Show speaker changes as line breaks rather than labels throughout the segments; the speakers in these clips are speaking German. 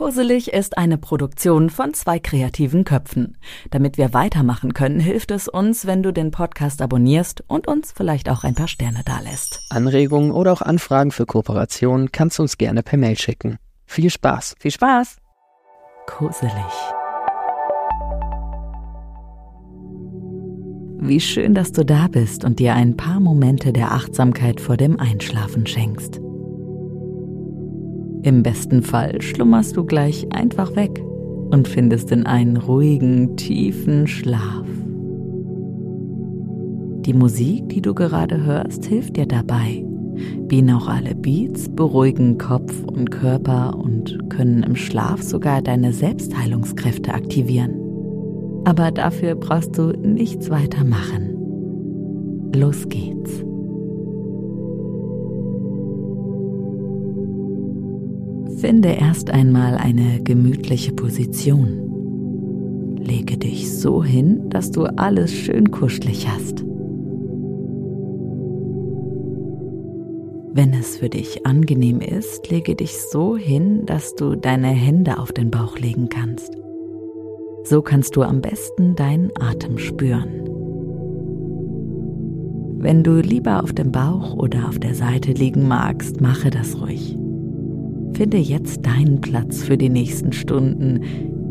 Kurselig ist eine Produktion von zwei kreativen Köpfen. Damit wir weitermachen können, hilft es uns, wenn du den Podcast abonnierst und uns vielleicht auch ein paar Sterne dalässt.
Anregungen oder auch Anfragen für Kooperationen kannst du uns gerne per Mail schicken. Viel Spaß!
Viel Spaß! Kurselig. Wie schön, dass du da bist und dir ein paar Momente der Achtsamkeit vor dem Einschlafen schenkst. Im besten Fall schlummerst du gleich einfach weg und findest in einen ruhigen, tiefen Schlaf. Die Musik, die du gerade hörst, hilft dir dabei. Binaurale Beats beruhigen Kopf und Körper und können im Schlaf sogar deine Selbstheilungskräfte aktivieren. Aber dafür brauchst du nichts weiter machen. Los geht's. Finde erst einmal eine gemütliche Position. Lege dich so hin, dass du alles schön kuschelig hast. Wenn es für dich angenehm ist, lege dich so hin, dass du deine Hände auf den Bauch legen kannst. So kannst du am besten deinen Atem spüren. Wenn du lieber auf dem Bauch oder auf der Seite liegen magst, mache das ruhig. Finde jetzt deinen Platz für die nächsten Stunden,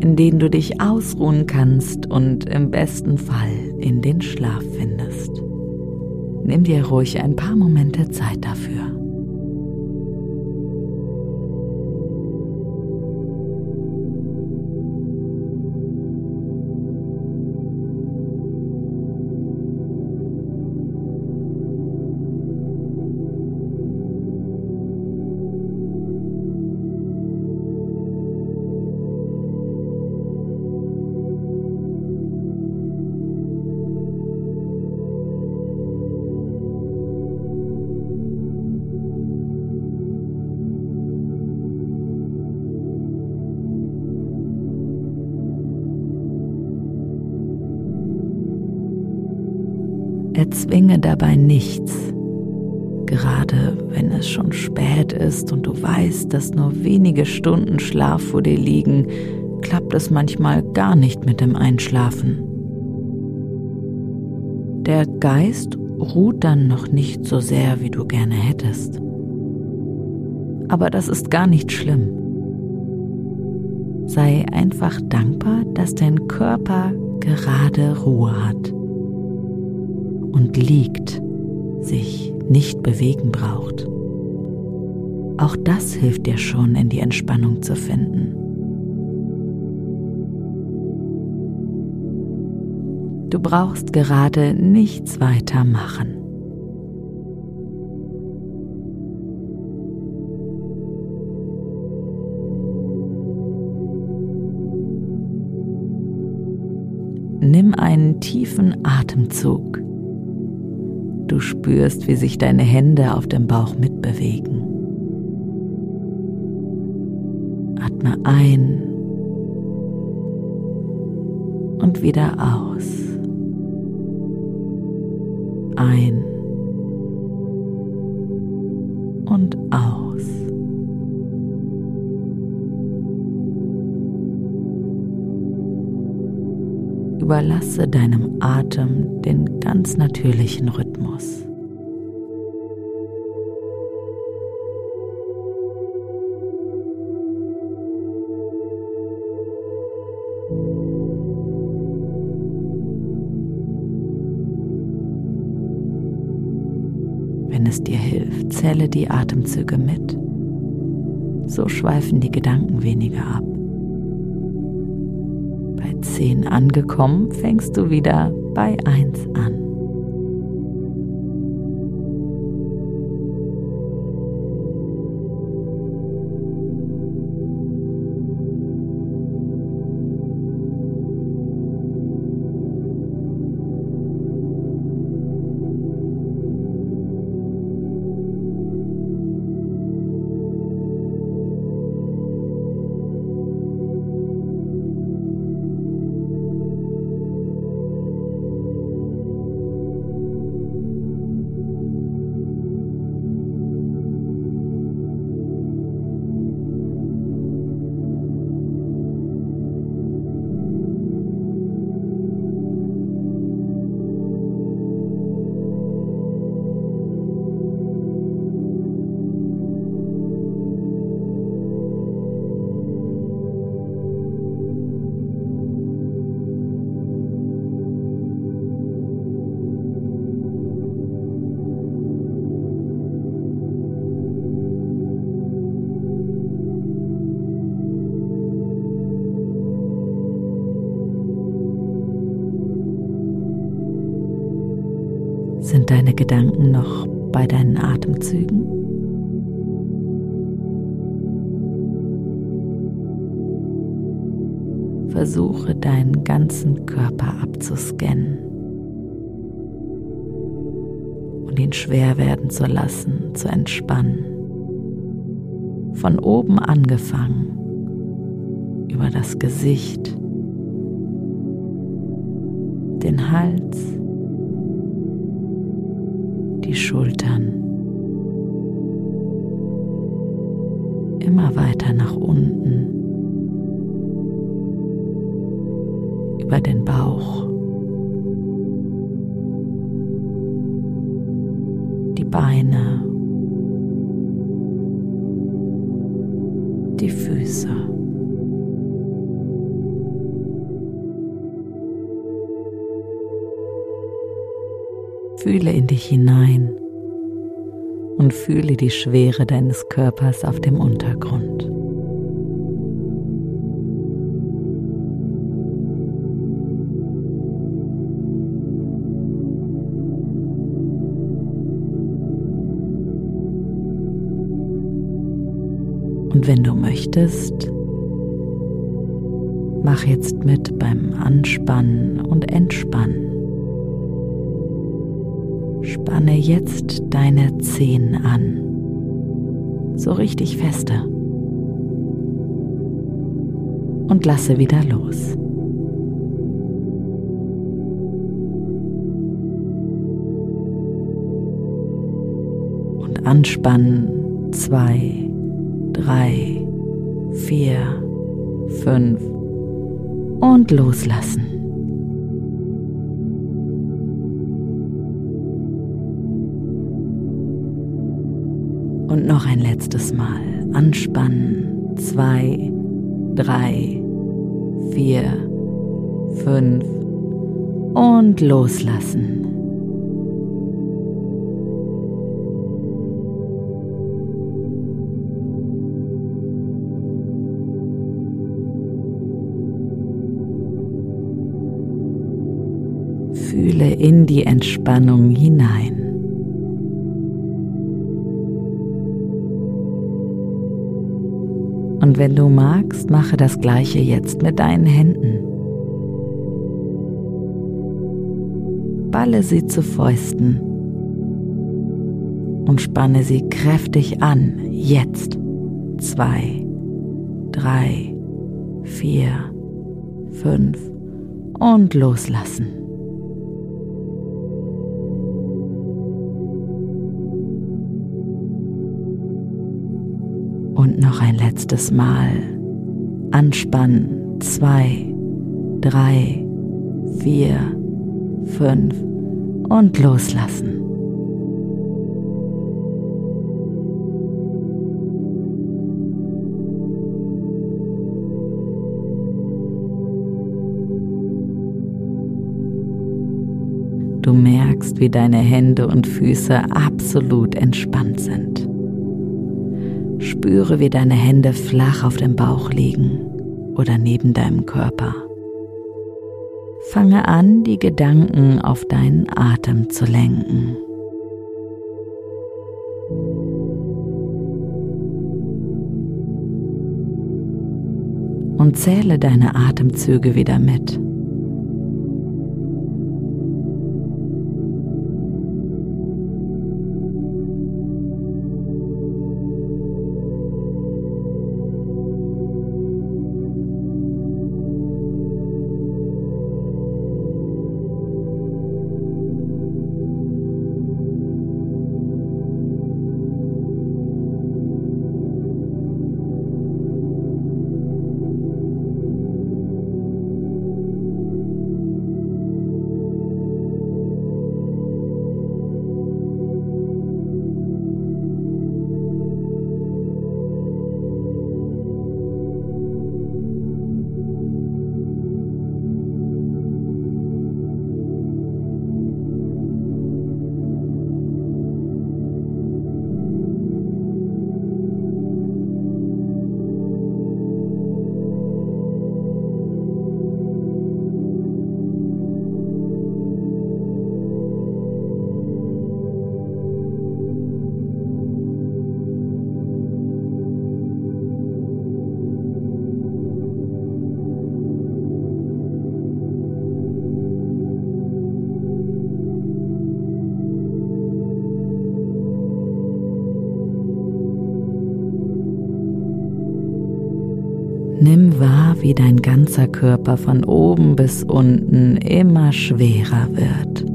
in denen du dich ausruhen kannst und im besten Fall in den Schlaf findest. Nimm dir ruhig ein paar Momente Zeit dafür. Erzwinge dabei nichts. Gerade wenn es schon spät ist und du weißt, dass nur wenige Stunden Schlaf vor dir liegen, klappt es manchmal gar nicht mit dem Einschlafen. Der Geist ruht dann noch nicht so sehr, wie du gerne hättest. Aber das ist gar nicht schlimm. Sei einfach dankbar, dass dein Körper gerade Ruhe hat und liegt, sich nicht bewegen braucht. Auch das hilft dir schon, in die Entspannung zu finden. Du brauchst gerade nichts weiter machen. Nimm einen tiefen Atemzug Spürst, wie sich deine Hände auf dem Bauch mitbewegen. Atme ein und wieder aus. Ein Überlasse deinem Atem den ganz natürlichen Rhythmus. Wenn es dir hilft, zähle die Atemzüge mit. So schweifen die Gedanken weniger ab. 10 angekommen, fängst du wieder bei 1 an. Deine Gedanken noch bei deinen Atemzügen? Versuche deinen ganzen Körper abzuscannen und ihn schwer werden zu lassen, zu entspannen. Von oben angefangen, über das Gesicht, den Hals, die Schultern, immer weiter nach unten, über den Bauch, die Beine, die Füße. Fühle in dich hinein und fühle die Schwere deines Körpers auf dem Untergrund. Und wenn du möchtest, mach jetzt mit beim Anspannen und Entspannen. Spanne jetzt deine Zehen an, so richtig feste. Und lasse wieder los. Und anspannen zwei, drei, vier, fünf und loslassen. Und noch ein letztes Mal. Anspannen. Zwei, drei, vier, fünf und loslassen. Fühle in die Entspannung hinein. Und wenn du magst, mache das gleiche jetzt mit deinen Händen. Balle sie zu Fäusten und spanne sie kräftig an. Jetzt. Zwei, drei, vier, fünf und loslassen. Noch ein letztes Mal. Anspannen. Zwei, drei, vier, fünf und loslassen. Du merkst, wie deine Hände und Füße absolut entspannt sind. Spüre, wie deine Hände flach auf dem Bauch liegen oder neben deinem Körper. Fange an, die Gedanken auf deinen Atem zu lenken. Und zähle deine Atemzüge wieder mit. Wahr, wie dein ganzer Körper von oben bis unten immer schwerer wird.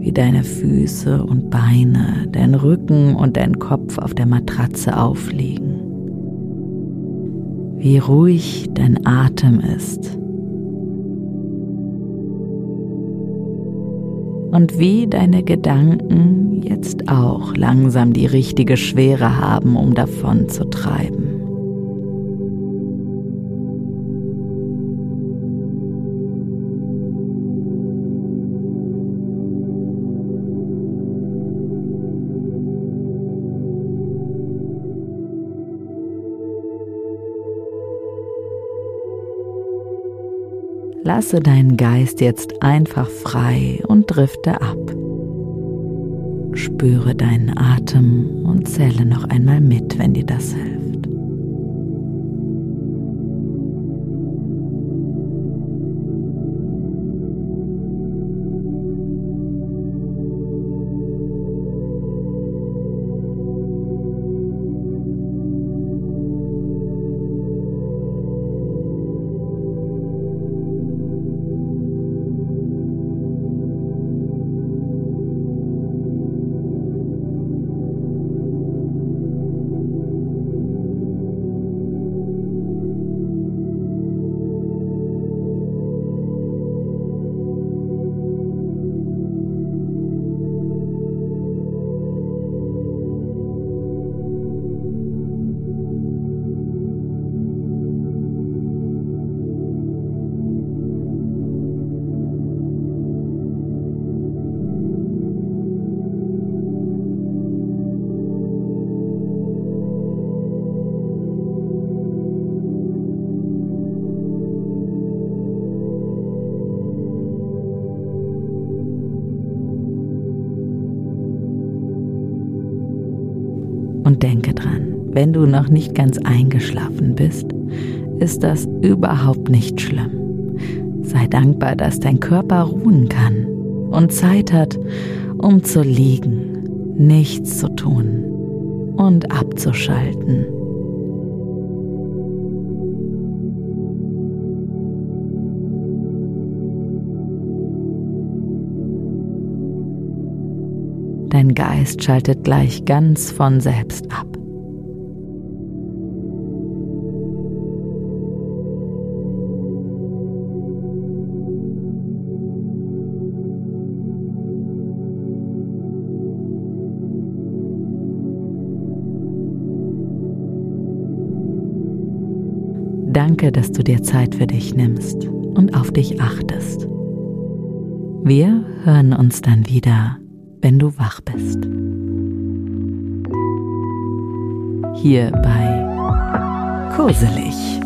Wie deine Füße und Beine, dein Rücken und dein Kopf auf der Matratze aufliegen. Wie ruhig dein Atem ist. Und wie deine Gedanken jetzt auch langsam die richtige Schwere haben, um davon zu treiben. Lasse deinen Geist jetzt einfach frei und drifte ab. Spüre deinen Atem und zähle noch einmal mit, wenn dir das hilft. Denke dran, wenn du noch nicht ganz eingeschlafen bist, ist das überhaupt nicht schlimm. Sei dankbar, dass dein Körper ruhen kann und Zeit hat, um zu liegen, nichts zu tun und abzuschalten. Dein Geist schaltet gleich ganz von selbst ab. Danke, dass du dir Zeit für dich nimmst und auf dich achtest. Wir hören uns dann wieder wenn du wach bist. Hier bei Koselig.